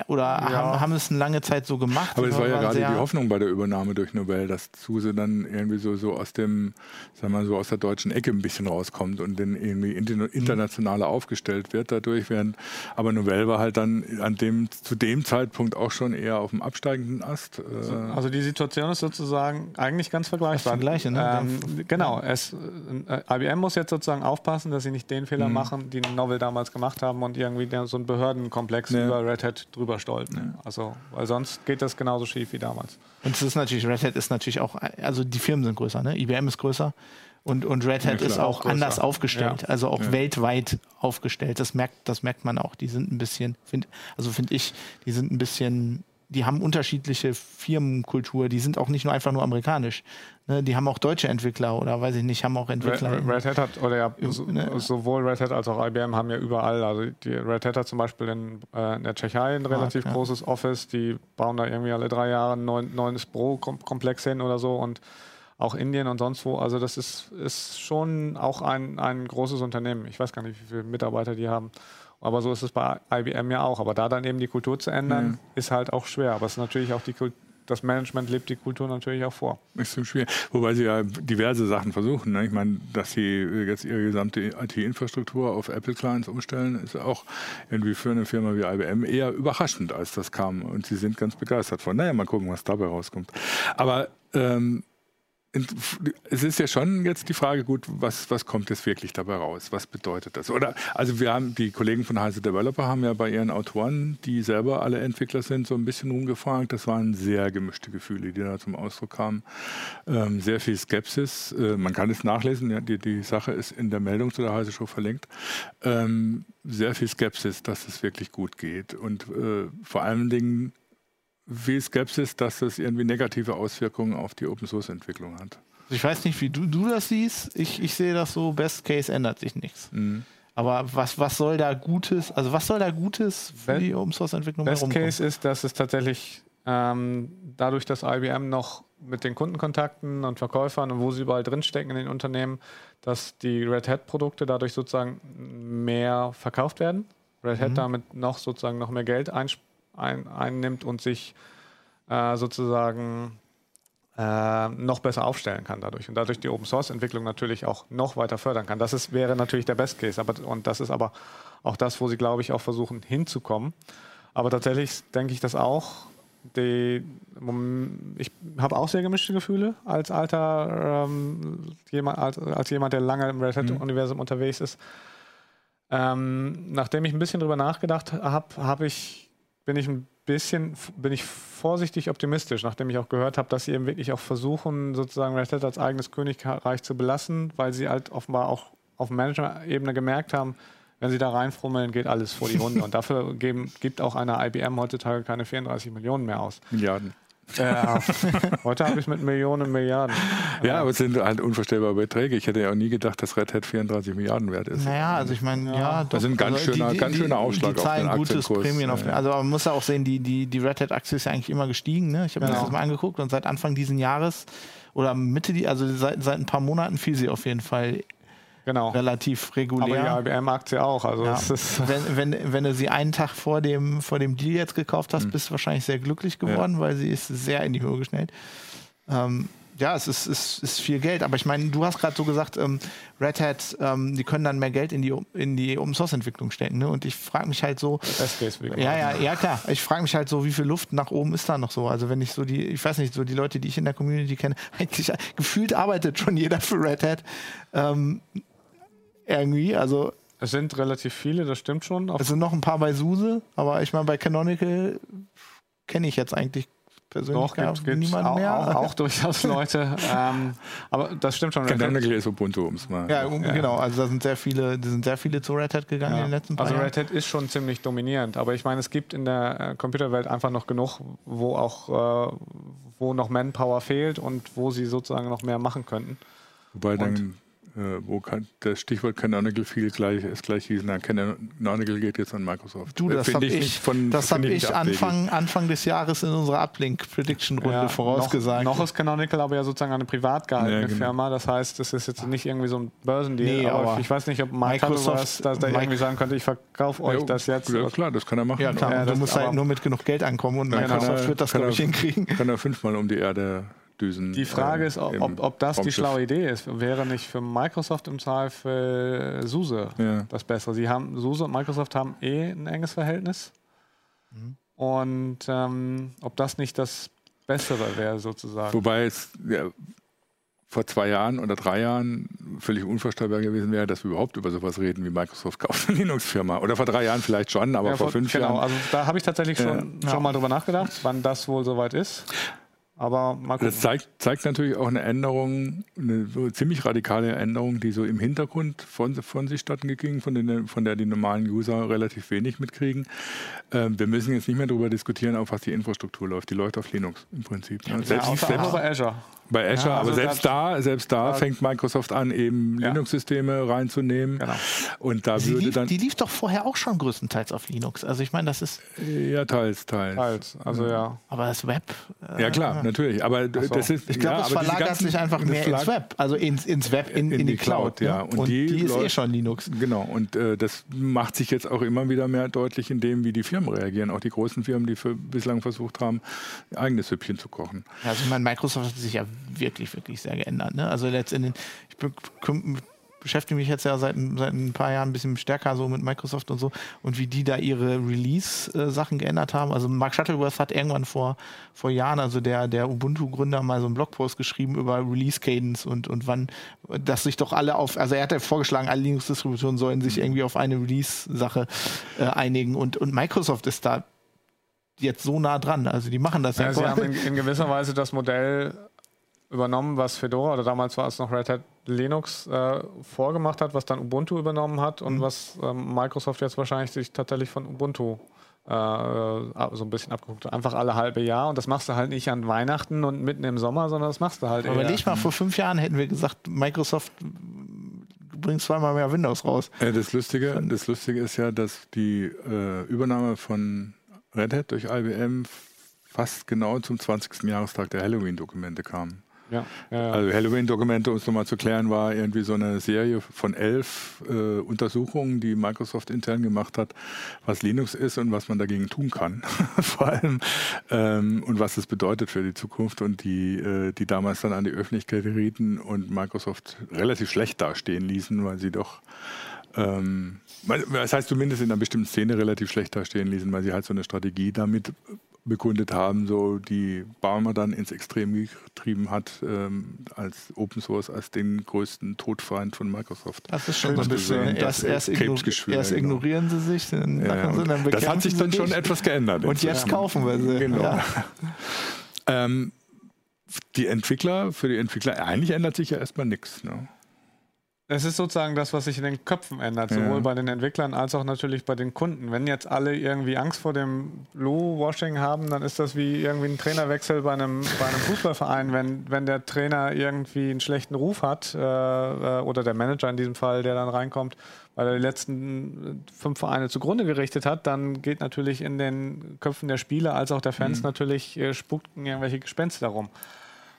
oder ja. haben, haben, es eine lange Zeit so gemacht? Aber es war ja gerade die Hoffnung bei der Übernahme durch Nobel, dass Zuse dann irgendwie so, so aus dem, sagen wir so aus der deutschen Ecke ein bisschen rauskommt und dann irgendwie internationaler mhm. aufgestellt wird dadurch. Während, aber Nobel war halt dann an dem, zu dem Zeitpunkt auch schon eher auf dem absteigenden Ast. Äh also, also die Situation ist sozusagen eigentlich ganz vergleichbar. Das gleiche, ne? Ähm, genau. Es, äh, IBM muss jetzt sozusagen aufpassen, dass sie nicht den Fehler mhm. machen, die Nobel damals gemacht haben und irgendwie so einen Behördenkomplex ja. über Red Hat drüber stolpern. Ja. Also, weil sonst geht das genauso schief wie damals. Und es ist natürlich, Red Hat ist natürlich auch, also die Firmen sind größer, ne? IBM ist größer und, und Red Hat ja, ist auch, auch anders aufgestellt, ja. also auch ja. weltweit aufgestellt. Das merkt, das merkt man auch. Die sind ein bisschen, find, also finde ich, die sind ein bisschen die haben unterschiedliche Firmenkultur, die sind auch nicht nur einfach nur amerikanisch. Ne? Die haben auch deutsche Entwickler oder weiß ich nicht, haben auch Entwickler. Red, Red Hat hat, oder ja, so, ne? sowohl Red Hat als auch IBM haben ja überall, also die Red Hat hat zum Beispiel in, äh, in der Tschechei ein relativ ah, großes Office, die bauen da irgendwie alle drei Jahre ein neues Pro-Komplex hin oder so und auch Indien und sonst wo. Also das ist, ist schon auch ein, ein großes Unternehmen. Ich weiß gar nicht, wie viele Mitarbeiter die haben. Aber so ist es bei IBM ja auch. Aber da dann eben die Kultur zu ändern, mhm. ist halt auch schwer. Aber es ist natürlich auch die Kultur das Management lebt die Kultur natürlich auch vor. Extrem schwierig. Wobei sie ja diverse Sachen versuchen. Ne? Ich meine, dass sie jetzt ihre gesamte IT-Infrastruktur auf Apple-Clients umstellen, ist auch irgendwie für eine Firma wie IBM eher überraschend, als das kam. Und sie sind ganz begeistert von. Naja, mal gucken, was dabei rauskommt. Aber ähm, es ist ja schon jetzt die Frage, gut, was, was kommt jetzt wirklich dabei raus? Was bedeutet das? Oder, also wir haben, die Kollegen von Heise Developer haben ja bei ihren Autoren, die selber alle Entwickler sind, so ein bisschen rumgefragt. Das waren sehr gemischte Gefühle, die da zum Ausdruck kamen. Ähm, sehr viel Skepsis. Äh, man kann es nachlesen, ja, die, die Sache ist in der Meldung zu der Heise Show verlinkt. Ähm, sehr viel Skepsis, dass es wirklich gut geht. Und äh, vor allen Dingen viel Skepsis, dass das irgendwie negative Auswirkungen auf die Open Source Entwicklung hat. Ich weiß nicht, wie du, du das siehst. Ich, ich sehe das so, Best Case ändert sich nichts. Mhm. Aber was, was soll da Gutes, also was soll da Gutes für die Open Source Entwicklung Best Case ist, dass es tatsächlich ähm, dadurch, dass IBM noch mit den Kundenkontakten und Verkäufern und wo sie überall drinstecken in den Unternehmen, dass die Red Hat Produkte dadurch sozusagen mehr verkauft werden. Red Hat mhm. damit noch sozusagen noch mehr Geld einspart ein, einnimmt und sich äh, sozusagen äh, noch besser aufstellen kann dadurch und dadurch die Open Source Entwicklung natürlich auch noch weiter fördern kann. Das ist, wäre natürlich der Best Case, aber, und das ist aber auch das, wo sie, glaube ich, auch versuchen hinzukommen. Aber tatsächlich denke ich das auch. Die, ich habe auch sehr gemischte Gefühle als alter ähm, jemand, als, als, jemand, der lange im Red Hat-Universum mhm. unterwegs ist. Ähm, nachdem ich ein bisschen drüber nachgedacht habe, habe ich bin ich ein bisschen, bin ich vorsichtig optimistisch, nachdem ich auch gehört habe, dass sie eben wirklich auch versuchen, sozusagen Red Hat als eigenes Königreich zu belassen, weil sie halt offenbar auch auf Management-Ebene gemerkt haben, wenn sie da reinfrummeln, geht alles vor die Hunde. Und dafür geben, gibt auch eine IBM heutzutage keine 34 Millionen mehr aus. Milliarden. Ja, (laughs) heute habe ich mit Millionen, Milliarden. Ja, aber es sind halt unvorstellbare Beträge. Ich hätte ja auch nie gedacht, dass Red Hat 34 Milliarden wert ist. Naja, also ich meine, ja, ja das ist ein ganz also schöner, die, die, ganz schöner Aufschlag die zahlen auf den gutes Prämien auf den, Also man muss ja auch sehen, die, die, die Red Hat-Aktie ist ja eigentlich immer gestiegen. Ne? Ich habe genau. mir das mal angeguckt und seit Anfang dieses Jahres oder Mitte, die, also seit, seit ein paar Monaten fiel sie auf jeden Fall genau. relativ regulär. Aber die IBM-Aktie auch. Also ja. (laughs) wenn, wenn, wenn du sie einen Tag vor dem, vor dem Deal jetzt gekauft hast, mhm. bist du wahrscheinlich sehr glücklich geworden, ja. weil sie ist sehr in die Höhe geschnellt. Ähm, ja, es ist, ist, ist viel Geld. Aber ich meine, du hast gerade so gesagt, ähm, Red Hat, ähm, die können dann mehr Geld in die, in die Open Source Entwicklung stecken. Ne? Und ich frage mich halt so. Ja, ja, ja, klar. Ich frage mich halt so, wie viel Luft nach oben ist da noch so? Also wenn ich so die, ich weiß nicht, so die Leute, die ich in der Community kenne, (laughs) eigentlich gefühlt arbeitet schon jeder für Red Hat. Ähm, irgendwie. Also es sind relativ viele, das stimmt schon. Es sind noch ein paar bei SUSE, aber ich meine, bei Canonical kenne ich jetzt eigentlich persönlich Doch, gibt, gibt niemanden mehr. Auch, auch, (laughs) durchaus Leute. ähm, aber das stimmt schon. Canonical ist Ubuntu, um es mal. Ja, ja, genau. Also da sind sehr viele, da sind sehr viele zu Red Hat gegangen ja. in den letzten paar Also Red Hat ist schon ziemlich dominierend, aber ich meine, es gibt in der äh, Computerwelt einfach noch genug, wo auch äh, wo noch Manpower fehlt und wo sie sozusagen noch mehr machen könnten. Wobei dann äh, wo kann, das Stichwort Canonical viel gleich, ist gleich hieß, na, Canonical geht jetzt an Microsoft. Du, das habe ich, von, das hab ich, ich Anfang, Anfang des Jahres in unserer Uplink-Prediction-Runde ja, vorausgesagt. Noch, noch, ist Canonical aber ja sozusagen eine privat gehaltene ja, genau. Firma. Das heißt, das ist jetzt nicht irgendwie so ein Börsendeal. Nee, aber ich weiß nicht, ob Microsoft was, da irgendwie sagen könnte, ich verkaufe euch ja, das jetzt. Ja, klar, das kann er machen. Ja, klar. du musst halt nur mit genug Geld ankommen und Microsoft wird das, glaube ich, hinkriegen. Kann er fünfmal um die Erde Düsen. Die Frage äh, ist, ob, ob das die schlaue Idee ist. Wäre nicht für Microsoft im Zweifel SUSE ja. das Bessere. Sie haben, SUSE und Microsoft haben eh ein enges Verhältnis. Mhm. Und ähm, ob das nicht das Bessere wäre, sozusagen. Wobei es ja, vor zwei Jahren oder drei Jahren völlig unvorstellbar gewesen wäre, dass wir überhaupt über sowas reden wie Microsoft kauft eine Linux-Firma. Oder vor drei Jahren vielleicht schon, aber ja, vor, vor, fünf genau, Jahren. Also da habe ich tatsächlich schon, ja. schon mal drüber nachgedacht, wann das wohl soweit ist. Aber mal Das zeigt, zeigt natürlich auch eine Änderung, eine so ziemlich radikale Änderung, die so im Hintergrund von, von sich stattging, von, den, von der die normalen User relativ wenig mitkriegen. Ähm, wir müssen jetzt nicht mehr darüber diskutieren, auf was die Infrastruktur läuft. Die läuft auf Linux im Prinzip. Ja, selbst, selbst bei Azure. Bei Azure, ja, also aber selbst da, selbst da fängt Microsoft an, eben ja. Linux-Systeme reinzunehmen. Genau. Und da würde lief, dann die lief doch vorher auch schon größtenteils auf Linux. Also ich meine, das ist ja teils, teils. Teils, also ja. Aber das Web. Äh, ja klar, natürlich. Aber so. das ist. Ich glaube, ja, es verlagert ganzen, sich einfach mehr ins Web, also ins, ins Web, in, in, in die, die, Cloud. Cloud ja. Und, und die, die, ist eh schon Linux. Genau. Und äh, das macht sich jetzt auch immer wieder mehr deutlich in dem, wie die Firmen reagieren. Auch die großen Firmen, die für, bislang versucht haben, ihr eigenes Süppchen zu kochen. Also ich meine, Microsoft hat sich ja wirklich, wirklich sehr geändert. Ne? Also letztendlich, ich beschäftige mich jetzt ja seit, seit ein paar Jahren ein bisschen stärker so mit Microsoft und so und wie die da ihre Release-Sachen geändert haben. Also Mark Shuttleworth hat irgendwann vor, vor Jahren, also der, der Ubuntu-Gründer, mal so einen Blogpost geschrieben über Release-Cadence und, und wann, dass sich doch alle auf, also er hat ja vorgeschlagen, alle Linux-Distributionen sollen sich irgendwie auf eine Release-Sache äh, einigen und, und Microsoft ist da jetzt so nah dran. Also die machen das ja. ja sie haben in, in gewisser Weise das Modell übernommen, was Fedora oder damals war es noch Red Hat Linux äh, vorgemacht hat, was dann Ubuntu übernommen hat und mhm. was ähm, Microsoft jetzt wahrscheinlich sich tatsächlich von Ubuntu äh, so ein bisschen abgeguckt hat. Einfach alle halbe Jahr und das machst du halt nicht an Weihnachten und mitten im Sommer, sondern das machst du halt Aber nicht mal, vor fünf Jahren hätten wir gesagt, Microsoft bringt zweimal mehr Windows raus. Äh, das, Lustige, das Lustige ist ja, dass die äh, Übernahme von Red Hat durch IBM fast genau zum 20. Jahrestag der Halloween-Dokumente kam. Ja, ja, Also Halloween-Dokumente, um es nochmal zu klären, war irgendwie so eine Serie von elf äh, Untersuchungen, die Microsoft intern gemacht hat, was Linux ist und was man dagegen tun kann, (laughs) vor allem ähm, und was es bedeutet für die Zukunft und die, äh, die damals dann an die Öffentlichkeit gerieten und Microsoft relativ schlecht dastehen ließen, weil sie doch ähm, das heißt zumindest in einer bestimmten Szene relativ schlecht dastehen ließen, weil sie halt so eine Strategie damit bekundet haben, so die Barmer dann ins Extrem getrieben hat, ähm, als Open Source als den größten Todfeind von Microsoft. Das ist schon so ein bisschen, erst, erst, ignor erst genau. ignorieren sie sich, dann, ja, sie, dann Das hat sich dann schon etwas geändert. Und jetzt kaufen wir sie. Genau. Ja. (laughs) ähm, die Entwickler, für die Entwickler, eigentlich ändert sich ja erstmal nichts. Ne? Es ist sozusagen das, was sich in den Köpfen ändert, ja. sowohl bei den Entwicklern als auch natürlich bei den Kunden. Wenn jetzt alle irgendwie Angst vor dem Blue-Washing haben, dann ist das wie irgendwie ein Trainerwechsel bei einem, bei einem Fußballverein. Wenn, wenn der Trainer irgendwie einen schlechten Ruf hat, äh, äh oder der Manager in diesem Fall, der dann reinkommt, weil er die letzten fünf Vereine zugrunde gerichtet hat, dann geht natürlich in den Köpfen der Spieler als auch der Fans mhm. natürlich, äh, spucken irgendwelche Gespenster rum.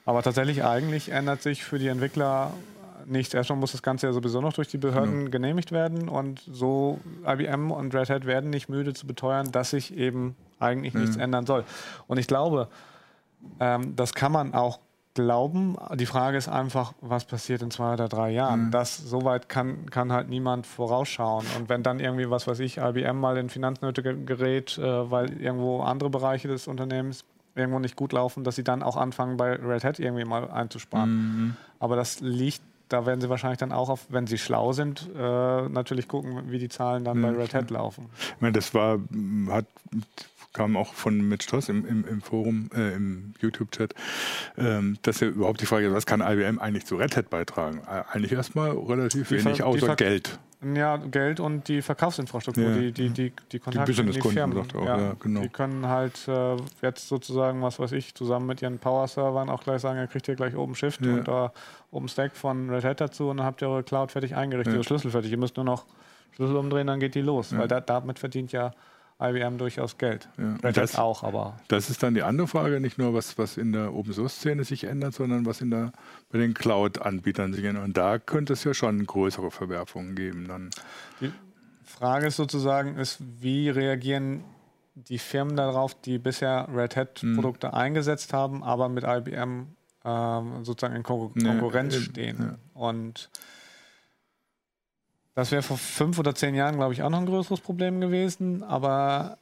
Aber tatsächlich eigentlich ändert sich für die Entwickler nichts. Erstmal muss das Ganze ja sowieso noch durch die Behörden mhm. genehmigt werden und so IBM und Red Hat werden nicht müde zu beteuern, dass sich eben eigentlich mhm. nichts ändern soll. Und ich glaube, ähm, das kann man auch glauben. Die Frage ist einfach, was passiert in zwei oder drei Jahren? Mhm. Das soweit kann, kann halt niemand vorausschauen. Und wenn dann irgendwie, was weiß ich, IBM mal in Finanznöte gerät, äh, weil irgendwo andere Bereiche des Unternehmens irgendwo nicht gut laufen, dass sie dann auch anfangen, bei Red Hat irgendwie mal einzusparen. Mhm. Aber das liegt da werden sie wahrscheinlich dann auch, auf, wenn sie schlau sind, äh, natürlich gucken, wie die Zahlen dann mhm. bei Red Hat laufen. Ich meine, das war, hat kam auch von Mitch Stoss im, im, im Forum, äh, im YouTube-Chat, ähm, dass er überhaupt die Frage, was kann IBM eigentlich zu Red Hat beitragen? Äh, eigentlich erstmal relativ die wenig, außer Geld. Ja, Geld und die Verkaufsinfrastruktur, Ja. die, die, die, die Kontakte die Businesskunden, Firmen. auch, ja, genau. Die können halt äh, jetzt sozusagen, was weiß ich, zusammen mit ihren Power-Servern auch gleich sagen, ihr kriegt hier gleich OpenShift Ja. und äh, OpenStack von Red Hat dazu und dann habt ihr eure Cloud fertig eingerichtet, Ja. Schlüssel fertig. Ihr müsst nur noch Schlüssel umdrehen, dann geht die los. Ja. Weil da, damit verdient ja IBM durchaus Geld. Ja. Red Das- auch, aber Das ist dann die andere Frage, nicht nur was, was in der Open Source Szene sich ändert, sondern was in der, bei den Cloud-Anbietern sich ändert. Und da könnte es ja schon größere Verwerfungen geben. Dann. Die Frage ist sozusagen, ist, wie reagieren die Firmen darauf, die bisher Red Hat-Produkte Mhm. eingesetzt haben, aber mit IBM ähm, sozusagen in Kon Ja, Konkurrenz äh, stehen. ja. Und das wäre vor fünf oder zehn Jahren, glaube ich, auch noch ein größeres Problem gewesen, aber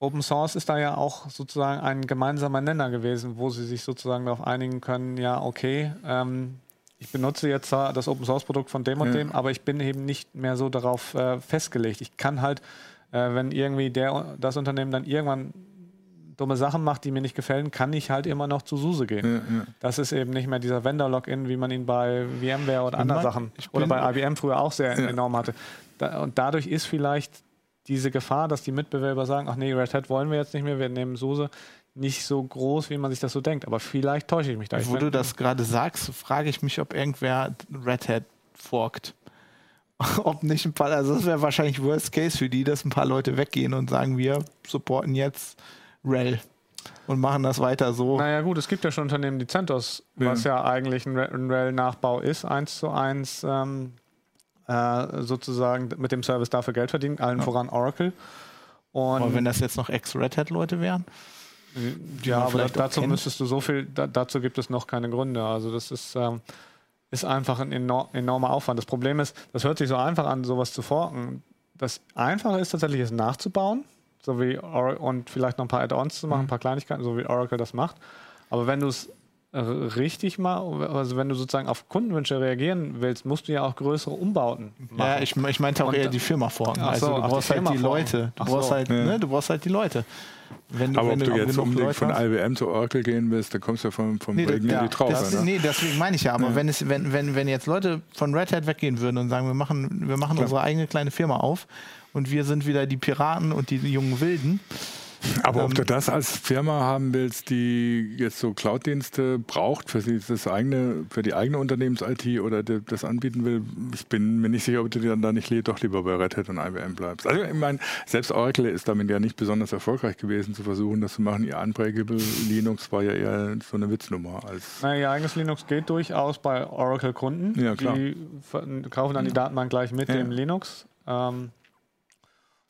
Open Source ist da ja auch sozusagen ein gemeinsamer Nenner gewesen, wo sie sich sozusagen darauf einigen können, ja, okay, ähm, ich benutze jetzt zwar das Open Source Produkt von dem und Ja. dem, aber ich bin eben nicht mehr so darauf äh, festgelegt. Ich kann halt, äh, wenn irgendwie der, das Unternehmen dann irgendwann dumme Sachen macht, die mir nicht gefallen, kann ich halt immer noch zu SUSE gehen. Ja, ja. Das ist eben nicht mehr dieser Vendor-Login, wie man ihn bei VMware oder anderen Sachen oder bei IBM früher auch sehr Ja. enorm hatte. Da, und dadurch ist vielleicht diese Gefahr, dass die Mitbewerber sagen, ach nee, Red Hat wollen wir jetzt nicht mehr, wir nehmen SUSE, nicht so groß, wie man sich das so denkt. Aber vielleicht täusche ich mich da. Wo du das gerade sagst, frage ich mich, ob irgendwer Red Hat forkt. (laughs) ob nicht ein paar, also das wäre wahrscheinlich Worst Case für die, dass ein paar Leute weggehen und sagen, wir supporten jetzt RHEL und machen das weiter so. Naja gut, es gibt ja schon Unternehmen, die CentOS, was ja eigentlich ein RHEL-Nachbau ist, eins zu eins ähm, äh, sozusagen mit dem Service dafür Geld verdienen, allen voran Oracle. Und Aber wenn das jetzt noch Ex-Red Hat-Leute wären, ja, man aber dazu müsstest du so viel, da, dazu gibt es noch keine Gründe. Also das ist, ähm, ist einfach ein enor enormer Aufwand. Das Problem ist, das hört sich so einfach an, sowas zu forken. Das Einfache ist tatsächlich, es nachzubauen, so wie Or und vielleicht noch ein paar Add-ons zu machen, ein paar Kleinigkeiten, so wie Oracle das macht. Aber wenn du es richtig mal, also wenn du sozusagen auf Kundenwünsche reagieren willst, musst du ja auch größere Umbauten machen. ja, ich, ich meinte auch Und eher die Firma forken. Ach so, also du brauchst halt die. Leute. Du brauchst so. halt, Ja. ne, du brauchst halt die Leute. Wenn, Aber wenn ob du jetzt unbedingt Leute von IBM zu Oracle gehen willst, dann kommst du ja vom, vom Nee, Regen das- in die Traufe. Das, ne? nee, deswegen meine ich ja, aber Ja. wenn, es, wenn, wenn, wenn jetzt Leute von Red Hat weggehen würden und sagen, wir machen, wir machen Klar. unsere eigene kleine Firma auf und wir sind wieder die Piraten und die jungen Wilden, Aber ob Ähm, du das als Firma haben willst, die jetzt so Cloud-Dienste braucht für die, das eigene, für die eigene Unternehmens-IT oder das anbieten will, ich bin mir nicht sicher, ob du dann da nicht doch lieber bei Red Hat und IBM bleibst. Also ich meine, selbst Oracle ist damit ja nicht besonders erfolgreich gewesen, zu versuchen, das zu machen. Ihr Unbreakable Linux war ja eher so eine Witznummer als Naja, ihr eigenes Linux geht durchaus bei Oracle-Kunden. Ja, klar. Die kaufen dann die Datenbank gleich mit Ja. dem Linux. Ähm,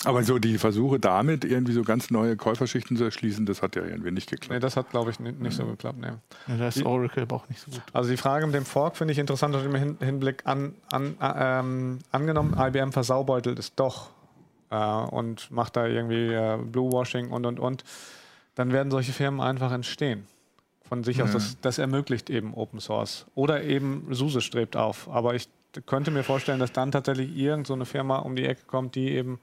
aber so die Versuche damit irgendwie so ganz neue Käuferschichten zu erschließen, das hat ja irgendwie nicht nee, geklappt. das hat, glaube ich, ni- nicht so geklappt. Nee. ja, da ist Oracle aber auch nicht so gut. Also die Frage mit dem Fork finde ich interessant Hin Hinblick an, an äh, ähm, angenommen, IBM versaubeutelt es doch äh, und macht da irgendwie äh, Bluewashing und und und, dann werden solche Firmen einfach entstehen. Von sich aus, Ja. das, das ermöglicht eben Open Source. Oder eben SUSE strebt auf. Aber ich könnte mir vorstellen, dass dann tatsächlich irgend so eine Firma um die Ecke kommt, die eben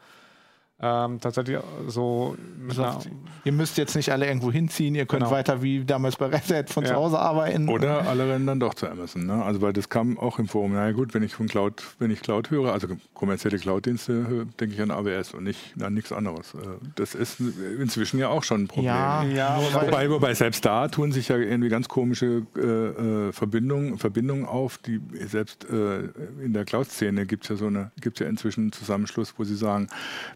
ähm, tatsächlich so mit einer, Sagt, ihr müsst jetzt nicht alle irgendwo hinziehen, ihr könnt Genau. weiter wie damals bei Red Hat von Ja. zu Hause arbeiten. Oder alle rennen dann doch zu Amazon. Ne? Also weil das kam auch im Forum. Na ja, gut, wenn ich von Cloud, wenn ich Cloud höre, also kommerzielle Cloud-Dienste, höre, denke ich an AWS und nicht an nichts anderes. Äh, Das ist inzwischen ja auch schon ein Problem. Ja, Ja, wobei- Wobei, selbst da tun sich ja irgendwie ganz komische äh, äh, Verbindungen, Verbindungen auf, die selbst äh, in der Cloud-Szene gibt es ja so eine, gibt ja inzwischen einen Zusammenschluss, wo sie sagen,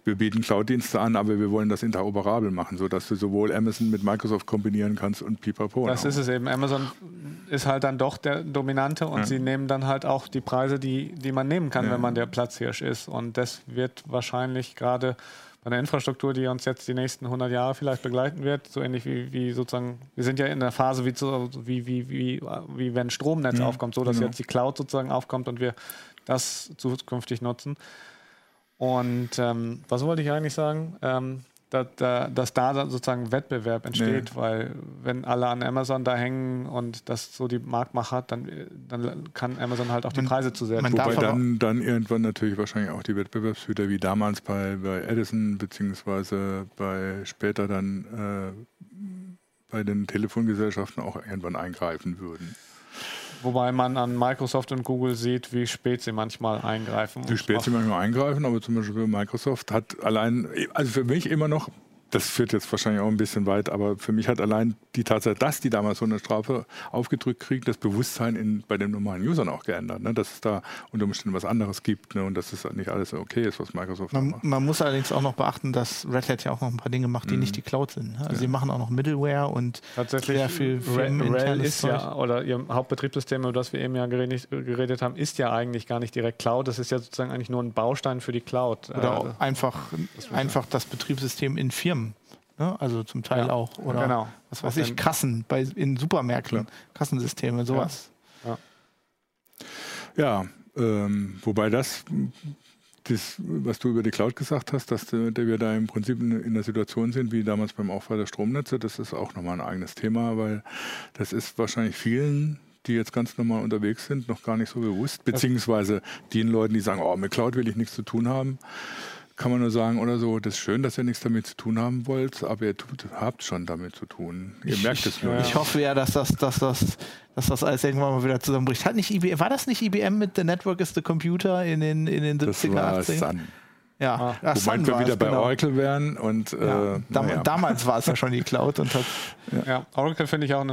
wir bieten Cloud-Dienste an, aber wir wollen das interoperabel machen, sodass du sowohl Amazon mit Microsoft kombinieren kannst und Pipapo. Das ist es eben. Amazon ist halt dann doch der Dominante und Ja. sie nehmen dann halt auch die Preise, die, die man nehmen kann, Ja. wenn man der Platzhirsch ist. Und das wird wahrscheinlich gerade bei der Infrastruktur, die uns jetzt die nächsten 100 Jahre vielleicht begleiten wird, so ähnlich wie, wie sozusagen, wir sind ja in der Phase, wie, zu, wie, wie, wie, wie wenn Stromnetz Ja, aufkommt, so dass genau. jetzt die Cloud sozusagen aufkommt und wir das zukünftig nutzen. Und ähm, was wollte ich eigentlich sagen? Ähm, da, da, dass da sozusagen Wettbewerb entsteht, weil wenn alle an Amazon da hängen und das so die Marktmacht hat, dann, dann kann Amazon halt auch die Preise zu sehr man Wobei dann, dann irgendwann natürlich wahrscheinlich auch die Wettbewerbshüter wie damals bei, bei Edison beziehungsweise bei später dann äh, bei den Telefongesellschaften auch irgendwann eingreifen würden. Wobei man an Microsoft und Google sieht, wie spät sie manchmal eingreifen. Wie spät sie manchmal eingreifen, aber zum Beispiel Microsoft hat allein, also für mich immer noch das führt jetzt wahrscheinlich auch ein bisschen weit, aber für mich hat allein die Tatsache, dass die damals so eine Strafe aufgedrückt kriegen, das Bewusstsein in, bei den normalen Usern auch geändert. Ne? Dass es da unter Umständen was anderes gibt ne? und dass es nicht alles okay ist, was Microsoft man, macht. Man muss allerdings auch noch beachten, dass Red Hat ja auch noch ein paar Dinge macht, die mhm. nicht die Cloud sind. Ne? Also ja. sie machen auch noch Middleware und Tatsächlich sehr viel Rail ist Zeug. ja, oder ihr Hauptbetriebssystem, über das wir eben ja geredet, geredet, haben, ist ja eigentlich gar nicht direkt Cloud. Das ist ja sozusagen eigentlich nur ein Baustein für die Cloud. Oder äh, einfach, das einfach das Betriebssystem in Firmen. Ne? Also zum Teil ja, auch. Oder genau. was weiß ich, Kassen bei, in Supermärkten, Klar. Kassensysteme, sowas. Ja, ja ähm, wobei das, das, was du über die Cloud gesagt hast, dass wir da im Prinzip in der Situation sind, wie damals beim Aufbau der Stromnetze, das ist auch nochmal ein eigenes Thema, weil das ist wahrscheinlich vielen die jetzt ganz normal unterwegs sind, noch gar nicht so bewusst, beziehungsweise den Leuten, die sagen, oh, mit Cloud will ich nichts zu tun haben kann man nur sagen oder so, das ist schön, dass ihr nichts damit zu tun haben wollt, aber ihr tut, habt schon damit zu tun. Ihr ich, merkt es nur. Ich hoffe ja, dass das, dass das, dass das alles irgendwann mal wieder zusammenbricht. Hat nicht IBM, war das nicht IBM mit The Network is the Computer in den, in den 70er, 80er? Ja, ah. womit wir wieder bei genau. Oracle wären. Und, ja. äh, Dam ja. Damals war es ja schon die Cloud. Und hat, ja. ja Oracle finde ich auch ein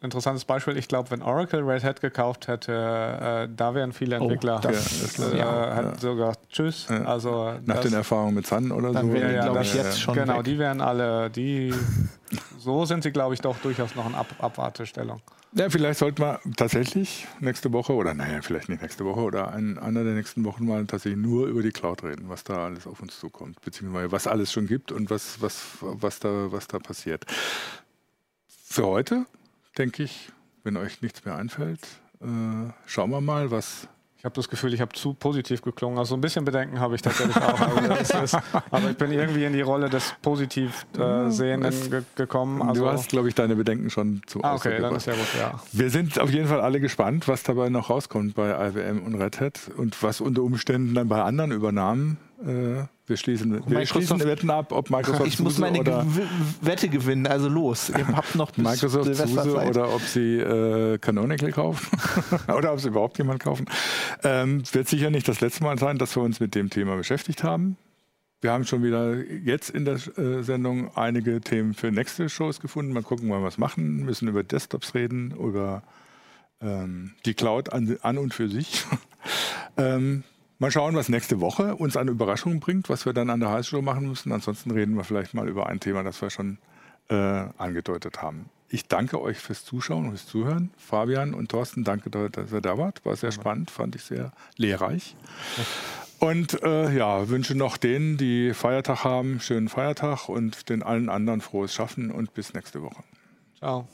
interessantes Beispiel. Ich glaube, wenn Oracle Red Hat gekauft hätte, äh, da wären viele oh, Entwickler. Oh, das, äh, hat sogar Tschüss. Also Nach das, den Erfahrungen mit Sun oder dann so. Wären, ja, glaube ich, jetzt schon. Genau, weg. die wären alle, die (laughs) so sind sie, glaube ich, doch durchaus noch in Ab Abwartestellung. Ja, vielleicht sollten wir tatsächlich nächste Woche oder naja, vielleicht nicht nächste Woche oder in einer der nächsten Wochen mal tatsächlich nur über die Cloud reden, was da alles auf uns zukommt, beziehungsweise was alles schon gibt und was, was, was, da, was da passiert. Für heute, denke ich, wenn euch nichts mehr einfällt, äh, schauen wir mal, was habe das Gefühl, ich habe zu positiv geklungen. Also ein bisschen Bedenken habe ich tatsächlich auch. Also (laughs) ist, aber ich bin irgendwie in die Rolle des positiv äh, Sehenden ge gekommen. Also du hast, glaube ich, deine Bedenken schon zu ah, Okay, dann ist ja gut, ja. Wir sind auf jeden Fall alle gespannt, was dabei noch rauskommt bei IWM und Red Hat und was unter Umständen dann bei anderen Übernahmen äh, wir schließen, wir schließen Wetten ab, ob Microsoft Ich muss meine oder Wette gewinnen, also los. Ihr habt noch bis Microsoft Suse oder ob sie äh, Canonical kaufen (laughs) oder ob sie überhaupt jemand kaufen. Ähm, wird sicher nicht das letzte Mal sein, dass wir uns mit dem Thema beschäftigt haben. Wir haben schon wieder jetzt in der äh, Sendung einige Themen für nächste Shows gefunden. Mal gucken, wann wir was machen. Wir müssen über Desktops reden, über ähm, die Cloud an, an, und für sich. (laughs) ähm, Mal schauen, was nächste Woche uns an Überraschungen bringt, was wir dann an der Heißshow machen müssen. Ansonsten reden wir vielleicht mal über ein Thema, das wir schon äh, angedeutet haben. Ich danke euch fürs Zuschauen und fürs Zuhören. Fabian und Thorsten, danke, dass ihr da wart. War sehr spannend, fand ich sehr lehrreich. Und äh, ja, wünsche noch denen, die Feiertag haben, schönen Feiertag und den allen anderen frohes Schaffen und bis nächste Woche. Ciao.